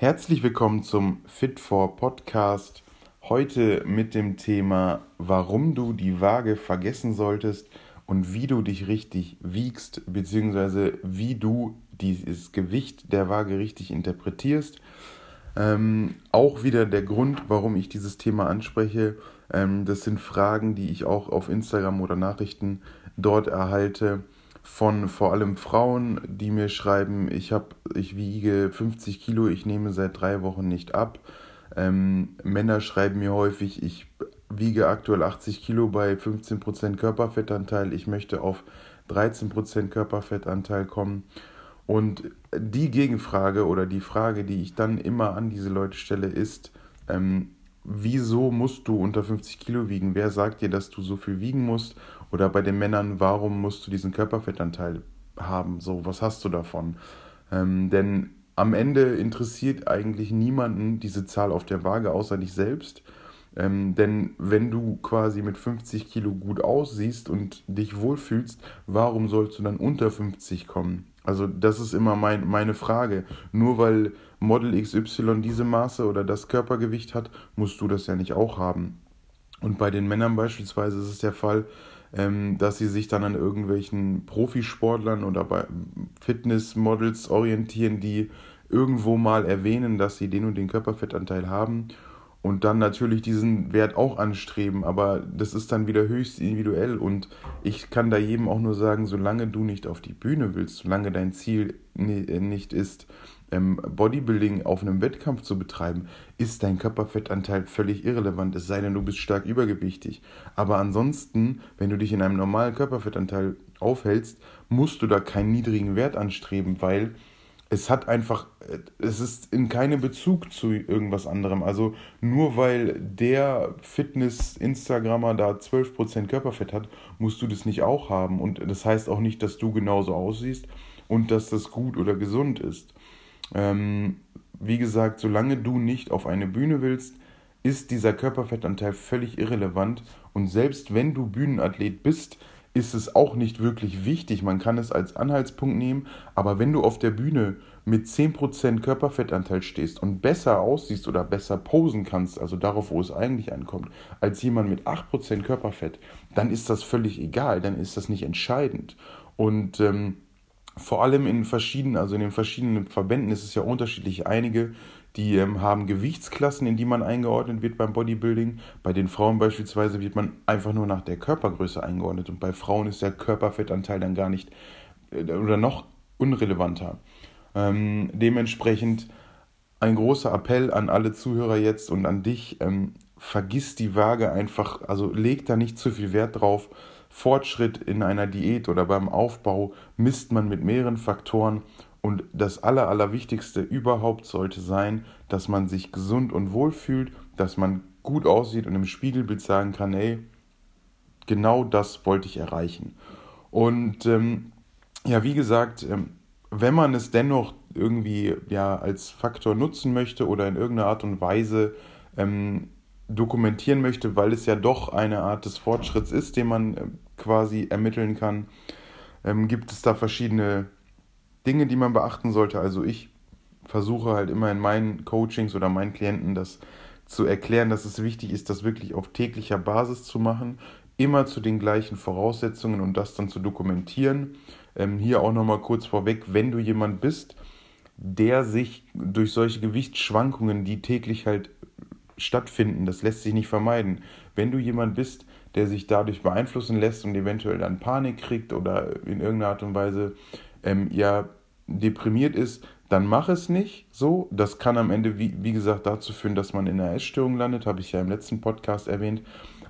Herzlich willkommen zum Fit for Podcast. Heute mit dem Thema, warum du die Waage vergessen solltest und wie du dich richtig wiegst, beziehungsweise wie du dieses Gewicht der Waage richtig interpretierst. Ähm, auch wieder der Grund, warum ich dieses Thema anspreche. Ähm, das sind Fragen, die ich auch auf Instagram oder Nachrichten dort erhalte von vor allem Frauen, die mir schreiben, ich, hab, ich wiege 50 Kilo, ich nehme seit drei Wochen nicht ab. Ähm, Männer schreiben mir häufig, ich wiege aktuell 80 Kilo bei 15% Körperfettanteil, ich möchte auf 13% Körperfettanteil kommen. Und die Gegenfrage oder die Frage, die ich dann immer an diese Leute stelle, ist, ähm, wieso musst du unter 50 Kilo wiegen? Wer sagt dir, dass du so viel wiegen musst? Oder bei den Männern, warum musst du diesen Körperfettanteil haben? So, was hast du davon? Ähm, denn am Ende interessiert eigentlich niemanden diese Zahl auf der Waage, außer dich selbst. Ähm, denn wenn du quasi mit 50 Kilo gut aussiehst und dich wohlfühlst, warum sollst du dann unter 50 kommen? Also das ist immer mein, meine Frage. Nur weil Model XY diese Maße oder das Körpergewicht hat, musst du das ja nicht auch haben. Und bei den Männern beispielsweise ist es der Fall, dass sie sich dann an irgendwelchen Profisportlern oder bei Fitnessmodels orientieren, die irgendwo mal erwähnen, dass sie den und den Körperfettanteil haben und dann natürlich diesen Wert auch anstreben, aber das ist dann wieder höchst individuell und ich kann da jedem auch nur sagen, solange du nicht auf die Bühne willst, solange dein Ziel nicht ist, ähm, Bodybuilding auf einem Wettkampf zu betreiben, ist dein Körperfettanteil völlig irrelevant, es sei denn, du bist stark übergewichtig. Aber ansonsten, wenn du dich in einem normalen Körperfettanteil aufhältst, musst du da keinen niedrigen Wert anstreben, weil es hat einfach, es ist in keinem Bezug zu irgendwas anderem. Also nur weil der Fitness-Instagrammer da 12% Körperfett hat, musst du das nicht auch haben. Und das heißt auch nicht, dass du genauso aussiehst und dass das gut oder gesund ist. Ähm, wie gesagt, solange du nicht auf eine Bühne willst, ist dieser Körperfettanteil völlig irrelevant. Und selbst wenn du Bühnenathlet bist, ist es auch nicht wirklich wichtig. Man kann es als Anhaltspunkt nehmen, aber wenn du auf der Bühne mit 10% Körperfettanteil stehst und besser aussiehst oder besser posen kannst, also darauf, wo es eigentlich ankommt, als jemand mit 8% Körperfett, dann ist das völlig egal, dann ist das nicht entscheidend. Und ähm, vor allem in verschiedenen, also in den verschiedenen Verbänden ist es ja unterschiedlich. Einige, die ähm, haben Gewichtsklassen, in die man eingeordnet wird beim Bodybuilding. Bei den Frauen beispielsweise wird man einfach nur nach der Körpergröße eingeordnet und bei Frauen ist der Körperfettanteil dann gar nicht äh, oder noch unrelevanter. Ähm, dementsprechend ein großer Appell an alle Zuhörer jetzt und an dich. Ähm, vergiss die Waage einfach, also leg da nicht zu viel Wert drauf Fortschritt in einer Diät oder beim Aufbau misst man mit mehreren Faktoren und das Aller, Allerwichtigste überhaupt sollte sein, dass man sich gesund und wohl fühlt, dass man gut aussieht und im Spiegelbild sagen kann, hey, genau das wollte ich erreichen. Und ähm, ja, wie gesagt, ähm, wenn man es dennoch irgendwie ja als Faktor nutzen möchte oder in irgendeiner Art und Weise ähm, dokumentieren möchte, weil es ja doch eine Art des Fortschritts ist, den man äh, quasi ermitteln kann, ähm, gibt es da verschiedene Dinge, die man beachten sollte. Also ich versuche halt immer in meinen Coachings oder meinen Klienten das zu erklären, dass es wichtig ist, das wirklich auf täglicher Basis zu machen, immer zu den gleichen Voraussetzungen und das dann zu dokumentieren. Ähm, hier auch nochmal kurz vorweg, wenn du jemand bist, der sich durch solche Gewichtsschwankungen, die täglich halt stattfinden. Das lässt sich nicht vermeiden. Wenn du jemand bist, der sich dadurch beeinflussen lässt und eventuell dann Panik kriegt oder in irgendeiner Art und Weise ähm, ja deprimiert ist, dann mach es nicht so. Das kann am Ende, wie, wie gesagt, dazu führen, dass man in einer Essstörung landet, habe ich ja im letzten Podcast erwähnt.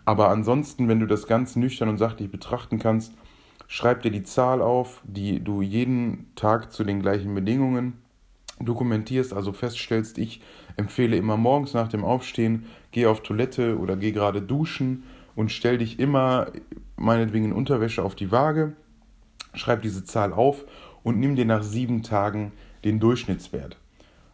Aber ansonsten, wenn du das ganz nüchtern und sachlich betrachten kannst, schreib dir die Zahl auf, die du jeden Tag zu den gleichen Bedingungen dokumentierst, also feststellst, ich empfehle immer morgens nach dem Aufstehen, geh auf Toilette oder geh gerade duschen und stell dich immer meinetwegen in Unterwäsche auf die Waage, schreib diese Zahl auf und nimm dir nach sieben Tagen den Durchschnittswert.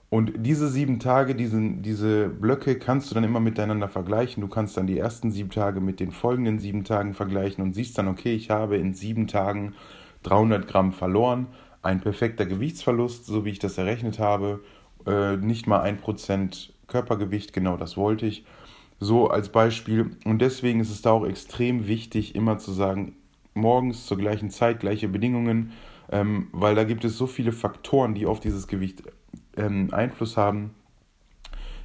Und diese sieben Tage, diesen, diese Blöcke kannst du dann immer miteinander vergleichen. Du kannst dann die ersten sieben Tage mit den folgenden sieben Tagen vergleichen und siehst dann, okay, ich habe in sieben Tagen 300 Gramm verloren ein perfekter Gewichtsverlust, so wie ich das errechnet habe. äh, nicht mal ein Prozent Körpergewicht, genau das wollte ich. So als Beispiel. Und deswegen ist es da auch extrem wichtig, immer zu sagen, morgens zur gleichen Zeit, gleiche Bedingungen, ähm, weil da gibt es so viele Faktoren, die auf dieses Gewicht ähm, Einfluss haben.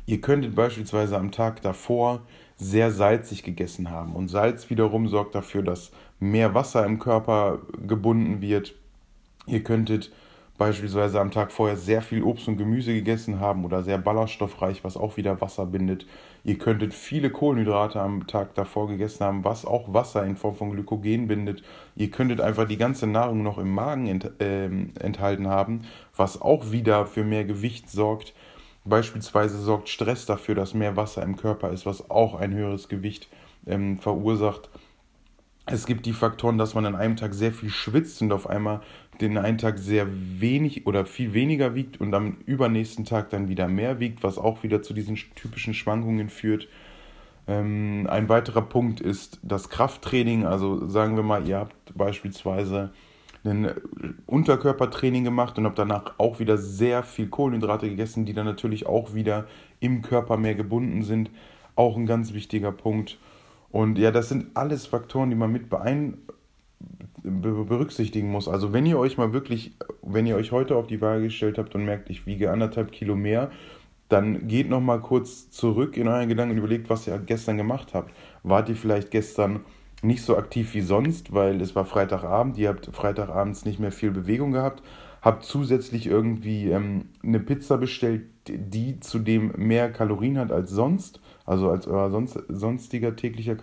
Ihr könntet beispielsweise am Tag davor sehr salzig gegessen haben. Und Salz wiederum sorgt dafür, dass mehr Wasser im Körper gebunden wird. Ihr könntet beispielsweise am Tag vorher sehr viel Obst und Gemüse gegessen haben oder sehr ballaststoffreich, was auch wieder Wasser bindet. Ihr könntet viele Kohlenhydrate am Tag davor gegessen haben, was auch Wasser in Form von Glykogen bindet. Ihr könntet einfach die ganze Nahrung noch im Magen ent, äh, enthalten haben, was auch wieder für mehr Gewicht sorgt. Beispielsweise sorgt Stress dafür, dass mehr Wasser im Körper ist, was auch ein höheres Gewicht ähm, verursacht. Es gibt die Faktoren, dass man an einem Tag sehr viel schwitzt und auf einmal den einen Tag sehr wenig oder viel weniger wiegt und am übernächsten Tag dann wieder mehr wiegt, was auch wieder zu diesen typischen Schwankungen führt. Ähm, ein weiterer Punkt ist das Krafttraining. Also sagen wir mal, ihr habt beispielsweise ein Unterkörpertraining gemacht und habt danach auch wieder sehr viel Kohlenhydrate gegessen, die dann natürlich auch wieder im Körper mehr gebunden sind. Auch ein ganz wichtiger Punkt. Und ja, das sind alles Faktoren, die man mit beein berücksichtigen muss. Also wenn ihr euch mal wirklich, wenn ihr euch heute auf die Waage gestellt habt und merkt, ich wiege anderthalb Kilo mehr, dann geht noch mal kurz zurück in euren Gedanken und überlegt, was ihr gestern gemacht habt. Wart ihr vielleicht gestern nicht so aktiv wie sonst, weil es war Freitagabend, ihr habt Freitagabends nicht mehr viel Bewegung gehabt, habt zusätzlich irgendwie ähm, eine Pizza bestellt, die zudem mehr Kalorien hat als sonst also als euer sonst, sonstiger täglicher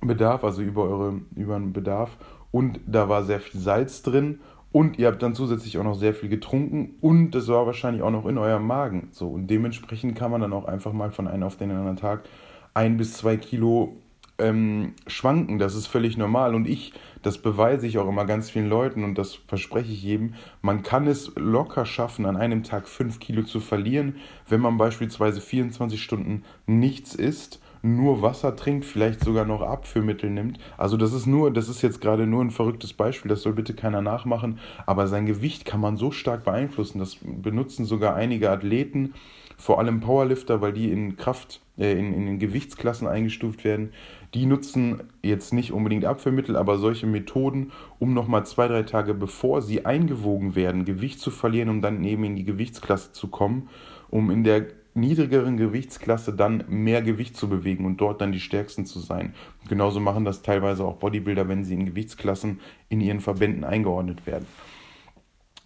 Kalorienbedarf, also über eure über den Bedarf. Und da war sehr viel Salz drin und ihr habt dann zusätzlich auch noch sehr viel getrunken und das war wahrscheinlich auch noch in eurem Magen. So und dementsprechend kann man dann auch einfach mal von einem auf den anderen Tag ein bis zwei Kilo ähm, schwanken. Das ist völlig normal und ich, das beweise ich auch immer ganz vielen Leuten und das verspreche ich jedem. Man kann es locker schaffen, an einem Tag fünf Kilo zu verlieren, wenn man beispielsweise 24 Stunden nichts isst nur Wasser trinkt, vielleicht sogar noch Abführmittel nimmt. Also das ist nur, das ist jetzt gerade nur ein verrücktes Beispiel, das soll bitte keiner nachmachen, aber sein Gewicht kann man so stark beeinflussen. Das benutzen sogar einige Athleten, vor allem Powerlifter, weil die in Kraft, äh, in, in Gewichtsklassen eingestuft werden. Die nutzen jetzt nicht unbedingt Abführmittel, aber solche Methoden, um nochmal zwei, drei Tage bevor sie eingewogen werden, Gewicht zu verlieren, um dann eben in die Gewichtsklasse zu kommen, um in der niedrigeren Gewichtsklasse dann mehr Gewicht zu bewegen und dort dann die stärksten zu sein. Genauso machen das teilweise auch Bodybuilder, wenn sie in Gewichtsklassen in ihren Verbänden eingeordnet werden.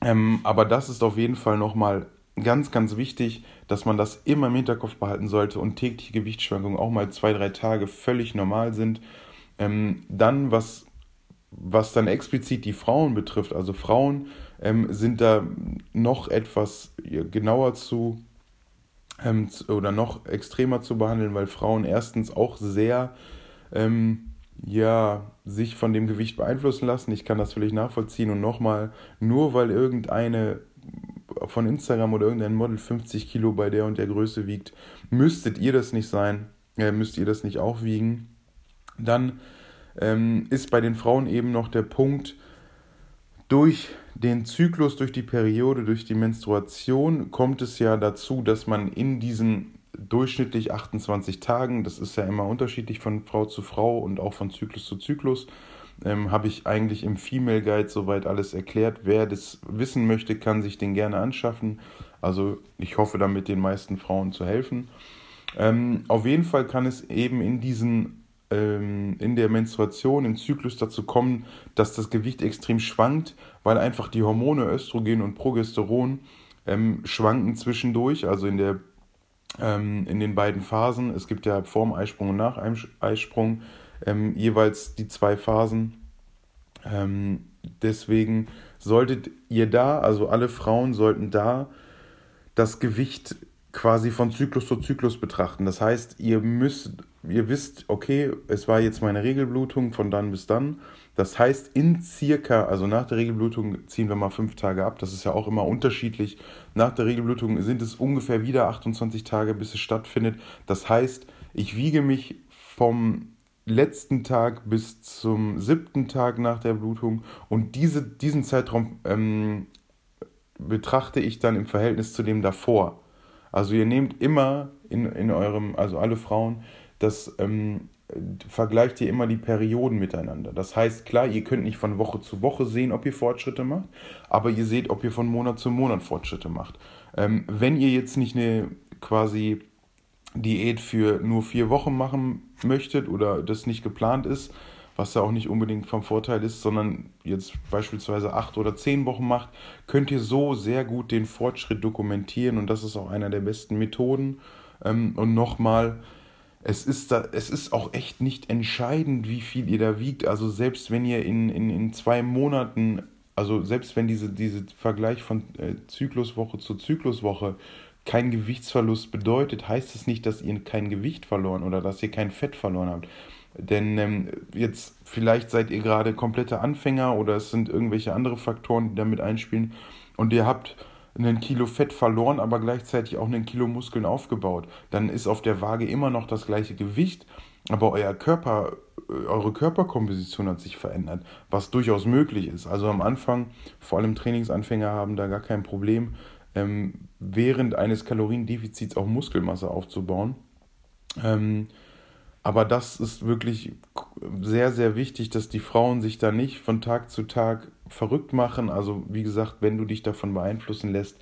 Ähm, aber das ist auf jeden Fall nochmal ganz, ganz wichtig, dass man das immer im Hinterkopf behalten sollte und tägliche Gewichtsschwankungen auch mal zwei, drei Tage völlig normal sind. Ähm, dann, was, was dann explizit die Frauen betrifft, also Frauen ähm, sind da noch etwas genauer zu ähm, oder noch extremer zu behandeln, weil Frauen erstens auch sehr ähm, ja, sich von dem Gewicht beeinflussen lassen. Ich kann das völlig nachvollziehen und nochmal, nur weil irgendeine von Instagram oder irgendein Model 50 Kilo bei der und der Größe wiegt, müsstet ihr das nicht sein, äh, müsst ihr das nicht auch wiegen. Dann ähm, ist bei den Frauen eben noch der Punkt, durch den Zyklus, durch die Periode, durch die Menstruation kommt es ja dazu, dass man in diesen durchschnittlich 28 Tagen, das ist ja immer unterschiedlich von Frau zu Frau und auch von Zyklus zu Zyklus, ähm, habe ich eigentlich im Female Guide soweit alles erklärt. Wer das wissen möchte, kann sich den gerne anschaffen. Also ich hoffe damit den meisten Frauen zu helfen. Ähm, auf jeden Fall kann es eben in diesen ähm, in der Menstruation, im Zyklus dazu kommen, dass das Gewicht extrem schwankt, weil einfach die Hormone Östrogen und Progesteron ähm, schwanken zwischendurch, also in der ähm, in den beiden Phasen. Es gibt ja vorm Eisprung und nach Eisprung ähm, jeweils die zwei Phasen. Ähm, deswegen solltet ihr da, also alle Frauen sollten da das Gewicht quasi von Zyklus zu Zyklus betrachten. Das heißt, ihr müsst, ihr wisst, okay, es war jetzt meine Regelblutung von dann bis dann. Das heißt, in circa, also nach der Regelblutung ziehen wir mal fünf Tage ab. Das ist ja auch immer unterschiedlich. Nach der Regelblutung sind es ungefähr wieder 28 Tage, bis es stattfindet. Das heißt, ich wiege mich vom letzten Tag bis zum siebten Tag nach der Blutung und diese, diesen Zeitraum ähm, betrachte ich dann im Verhältnis zu dem davor. Also ihr nehmt immer in, in eurem, also alle Frauen, das ähm, vergleicht ihr immer die Perioden miteinander. Das heißt, klar, ihr könnt nicht von Woche zu Woche sehen, ob ihr Fortschritte macht, aber ihr seht, ob ihr von Monat zu Monat Fortschritte macht. Ähm, wenn ihr jetzt nicht eine quasi Diät für nur vier Wochen machen möchtet oder das nicht geplant ist, was ja auch nicht unbedingt vom Vorteil ist, sondern jetzt beispielsweise acht oder zehn Wochen macht, könnt ihr so sehr gut den Fortschritt dokumentieren und das ist auch einer der besten Methoden. Ähm, und nochmal, es ist, da, es ist auch echt nicht entscheidend, wie viel ihr da wiegt. Also selbst wenn ihr in, in, in zwei Monaten, also selbst wenn diese, diese Vergleich von äh, Zykluswoche zu Zykluswoche kein Gewichtsverlust bedeutet, heißt es nicht, dass ihr kein Gewicht verloren oder dass ihr kein Fett verloren habt. Denn ähm, jetzt vielleicht seid ihr gerade komplette Anfänger oder es sind irgendwelche andere Faktoren, die damit einspielen und ihr habt einen Kilo Fett verloren, aber gleichzeitig auch einen Kilo Muskeln aufgebaut. Dann ist auf der Waage immer noch das gleiche Gewicht, aber euer Körper, äh, eure Körperkomposition hat sich verändert, was durchaus möglich ist. Also am Anfang, vor allem Trainingsanfänger haben da gar kein Problem, ähm, während eines Kaloriendefizits auch Muskelmasse aufzubauen. Ähm, aber das ist wirklich sehr, sehr wichtig, dass die Frauen sich da nicht von Tag zu Tag verrückt machen. Also wie gesagt, wenn du dich davon beeinflussen lässt,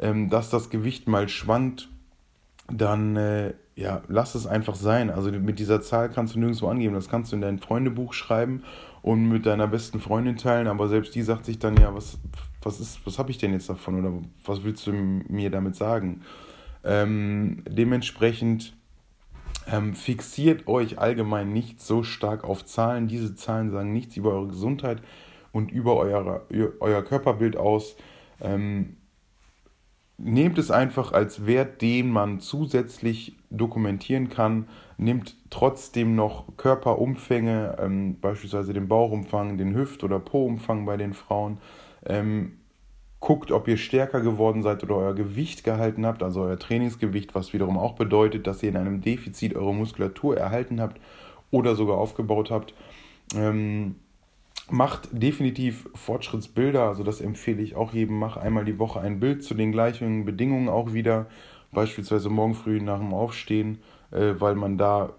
ähm, dass das Gewicht mal schwankt, dann äh, ja, lass es einfach sein. Also mit dieser Zahl kannst du nirgendwo angeben. Das kannst du in dein Freundebuch schreiben und mit deiner besten Freundin teilen, aber selbst die sagt sich dann, ja, was, was ist, was habe ich denn jetzt davon oder was willst du mir damit sagen? Ähm, dementsprechend ähm, fixiert euch allgemein nicht so stark auf Zahlen. Diese Zahlen sagen nichts über eure Gesundheit und über euer, euer Körperbild aus. Ähm, nehmt es einfach als Wert, den man zusätzlich dokumentieren kann. Nehmt trotzdem noch Körperumfänge, ähm, beispielsweise den Bauchumfang, den Hüft- oder Po-Umfang bei den Frauen. Ähm, guckt, ob ihr stärker geworden seid oder euer Gewicht gehalten habt, also euer Trainingsgewicht, was wiederum auch bedeutet, dass ihr in einem Defizit eure Muskulatur erhalten habt oder sogar aufgebaut habt. Ähm, macht definitiv Fortschrittsbilder, also das empfehle ich auch jedem. Mach einmal die Woche ein Bild zu den gleichen Bedingungen auch wieder, beispielsweise morgen früh nach dem Aufstehen, äh, weil man da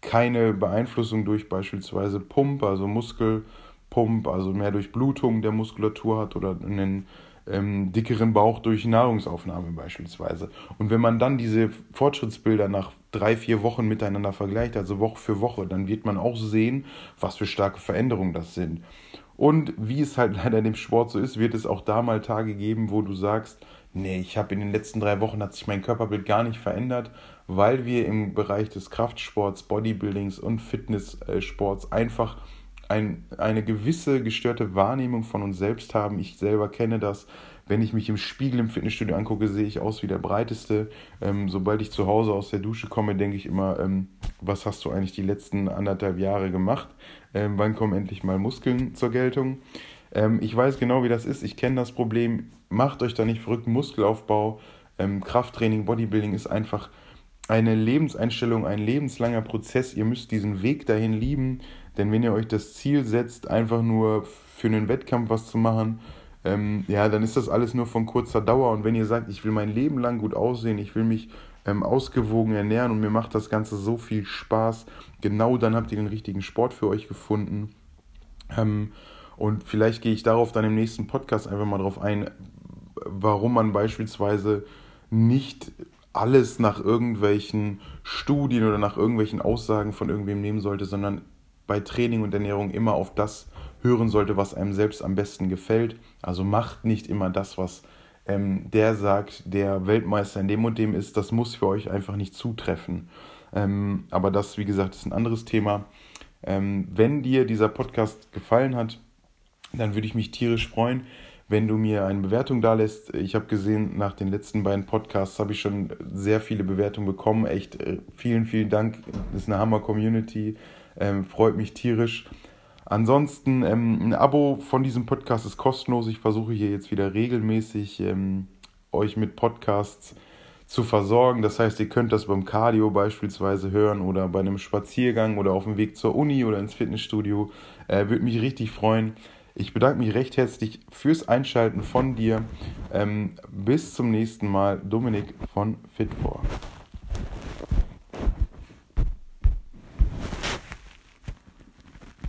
keine Beeinflussung durch beispielsweise Pump, also Muskelpump, also mehr durch Blutung der Muskulatur hat oder einen ähm, dickeren Bauch durch Nahrungsaufnahme beispielsweise. Und wenn man dann diese Fortschrittsbilder nach drei, vier Wochen miteinander vergleicht, also Woche für Woche, dann wird man auch sehen, was für starke Veränderungen das sind. Und wie es halt leider in dem Sport so ist, wird es auch da mal Tage geben, wo du sagst, nee, ich habe in den letzten drei Wochen hat sich mein Körperbild gar nicht verändert, weil wir im Bereich des Kraftsports, Bodybuildings und Fitnesssports einfach ein, eine gewisse gestörte Wahrnehmung von uns selbst haben. Ich selber kenne das. Wenn ich mich im Spiegel im Fitnessstudio angucke, sehe ich aus wie der Breiteste. Ähm, sobald ich zu Hause aus der Dusche komme, denke ich immer, ähm, was hast du eigentlich die letzten anderthalb Jahre gemacht? Ähm, wann kommen endlich mal Muskeln zur Geltung? Ähm, ich weiß genau, wie das ist. Ich kenne das Problem. Macht euch da nicht verrückt. Muskelaufbau, ähm, Krafttraining, Bodybuilding ist einfach eine Lebenseinstellung, ein lebenslanger Prozess. Ihr müsst diesen Weg dahin lieben. Denn wenn ihr euch das Ziel setzt, einfach nur für einen Wettkampf was zu machen, ähm, ja, dann ist das alles nur von kurzer Dauer. Und wenn ihr sagt, ich will mein Leben lang gut aussehen, ich will mich ähm, ausgewogen ernähren und mir macht das Ganze so viel Spaß, genau dann habt ihr den richtigen Sport für euch gefunden. Ähm, und vielleicht gehe ich darauf dann im nächsten Podcast einfach mal drauf ein, warum man beispielsweise nicht alles nach irgendwelchen Studien oder nach irgendwelchen Aussagen von irgendwem nehmen sollte, sondern bei Training und Ernährung immer auf das hören sollte, was einem selbst am besten gefällt. Also macht nicht immer das, was ähm, der sagt, der Weltmeister in dem und dem ist. Das muss für euch einfach nicht zutreffen. Ähm, aber das, wie gesagt, ist ein anderes Thema. Ähm, wenn dir dieser Podcast gefallen hat, dann würde ich mich tierisch freuen, wenn du mir eine Bewertung da lässt. Ich habe gesehen, nach den letzten beiden Podcasts habe ich schon sehr viele Bewertungen bekommen. Echt äh, vielen, vielen Dank. Das ist eine Hammer-Community. Ähm, freut mich tierisch. Ansonsten, ähm, ein Abo von diesem Podcast ist kostenlos. Ich versuche hier jetzt wieder regelmäßig ähm, euch mit Podcasts zu versorgen. Das heißt, ihr könnt das beim Cardio beispielsweise hören oder bei einem Spaziergang oder auf dem Weg zur Uni oder ins Fitnessstudio. Äh, Würde mich richtig freuen. Ich bedanke mich recht herzlich fürs Einschalten von dir. Ähm, bis zum nächsten Mal. Dominik von Fit4.